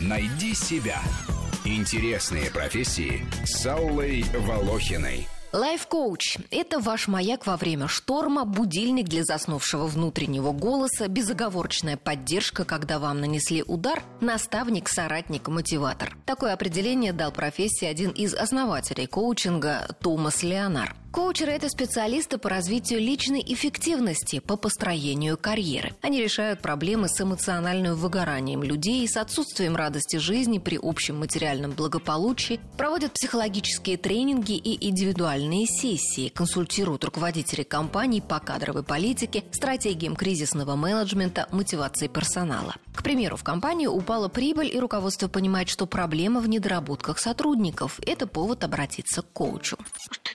Найди себя. Интересные профессии с Аллой Волохиной. Лайф-коуч – это ваш маяк во время шторма, будильник для заснувшего внутреннего голоса, безоговорочная поддержка, когда вам нанесли удар, наставник, соратник, мотиватор. Такое определение дал профессии один из основателей коучинга Томас Леонард. Коучеры – это специалисты по развитию личной эффективности, по построению карьеры. Они решают проблемы с эмоциональным выгоранием людей, с отсутствием радости жизни при общем материальном благополучии, проводят психологические тренинги и индивидуальные сессии, консультируют руководителей компаний по кадровой политике, стратегиям кризисного менеджмента, мотивации персонала. К примеру, в компании упала прибыль, и руководство понимает, что проблема в недоработках сотрудников. Это повод обратиться к коучу.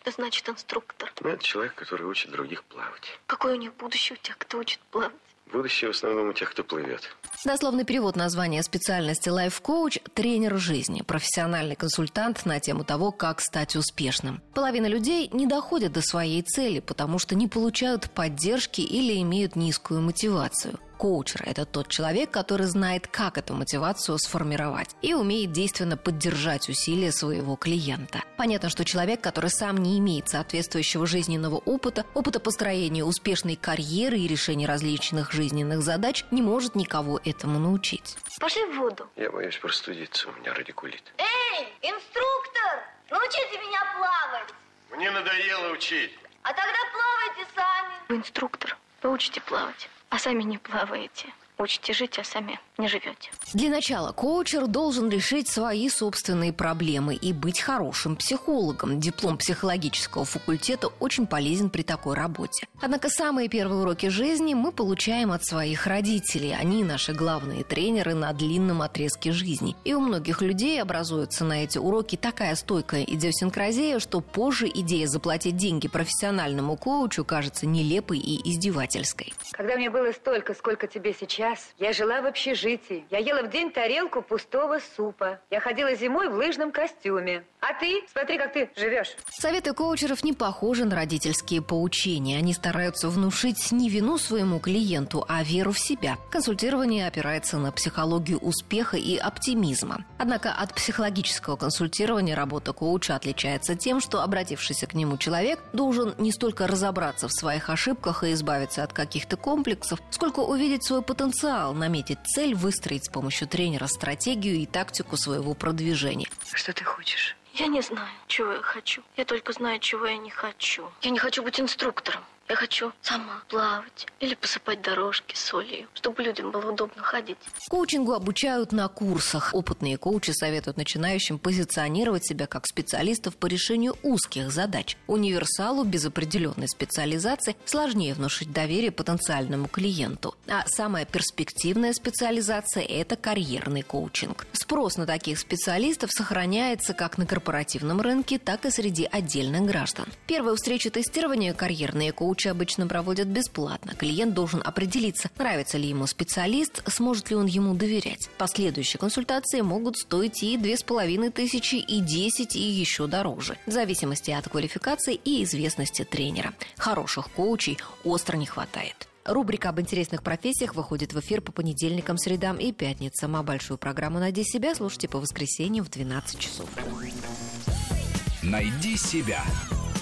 Что это значит инструктор? Ну, это человек, который учит других плавать. Какое у них будущее у тех, кто учит плавать? Будущее в основном у тех, кто плывет. Дословный перевод названия специальности лайф-коуч – тренер жизни, профессиональный консультант на тему того, как стать успешным. Половина людей не доходят до своей цели, потому что не получают поддержки или имеют низкую мотивацию. Коучер – это тот человек, который знает, как эту мотивацию сформировать и умеет действенно поддержать усилия своего клиента. Понятно, что человек, который сам не имеет соответствующего жизненного опыта, опыта построения успешной карьеры и решения различных жизненных задач, не может никого этому научить. Пошли в воду. Я боюсь простудиться, у меня радикулит. Эй, инструктор, научите меня плавать. Мне надоело учить. А тогда плавайте сами. Вы инструктор, вы учите плавать, а сами не плаваете. Учите жить, а сами не живете. Для начала коучер должен решить свои собственные проблемы и быть хорошим психологом. Диплом психологического факультета очень полезен при такой работе. Однако самые первые уроки жизни мы получаем от своих родителей. Они наши главные тренеры на длинном отрезке жизни. И у многих людей образуется на эти уроки такая стойкая идиосинкразия, что позже идея заплатить деньги профессиональному коучу кажется нелепой и издевательской. Когда мне было столько, сколько тебе сейчас, я жила в общежитии. Я ела в день тарелку пустого супа. Я ходила зимой в лыжном костюме. А ты? Смотри, как ты живешь. Советы коучеров не похожи на родительские поучения. Они стараются внушить не вину своему клиенту, а веру в себя. Консультирование опирается на психологию успеха и оптимизма. Однако от психологического консультирования работа коуча отличается тем, что обратившийся к нему человек должен не столько разобраться в своих ошибках и избавиться от каких-то комплексов, сколько увидеть свой потенциал, наметить цель, выстроить с помощью тренера стратегию и тактику своего продвижения. Что ты хочешь? Я не знаю, чего я хочу. Я только знаю, чего я не хочу. Я не хочу быть инструктором. Я хочу сама плавать или посыпать дорожки солью, чтобы людям было удобно ходить. Коучингу обучают на курсах. Опытные коучи советуют начинающим позиционировать себя как специалистов по решению узких задач. Универсалу без определенной специализации сложнее внушить доверие потенциальному клиенту. А самая перспективная специализация – это карьерный коучинг. Спрос на таких специалистов сохраняется как на корпоративном рынке, так и среди отдельных граждан. Первые встречи тестирования карьерные коучи обычно проводят бесплатно. Клиент должен определиться, нравится ли ему специалист, сможет ли он ему доверять. Последующие консультации могут стоить и две с половиной тысячи, и 10, и еще дороже. В зависимости от квалификации и известности тренера. Хороших коучей остро не хватает. Рубрика об интересных профессиях выходит в эфир по понедельникам, средам и пятницам. А большую программу «Найди себя» слушайте по воскресеньям в 12 часов. Найди себя.